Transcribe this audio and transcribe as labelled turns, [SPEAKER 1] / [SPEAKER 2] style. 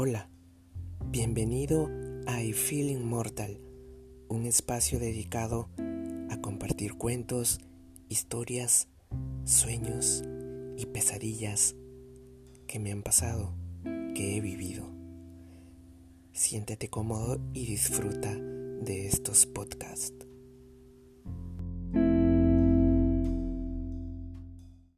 [SPEAKER 1] Hola, bienvenido a I Feeling Mortal, un espacio dedicado a compartir cuentos, historias, sueños y pesadillas que me han pasado, que he vivido. Siéntete cómodo y disfruta de estos podcasts.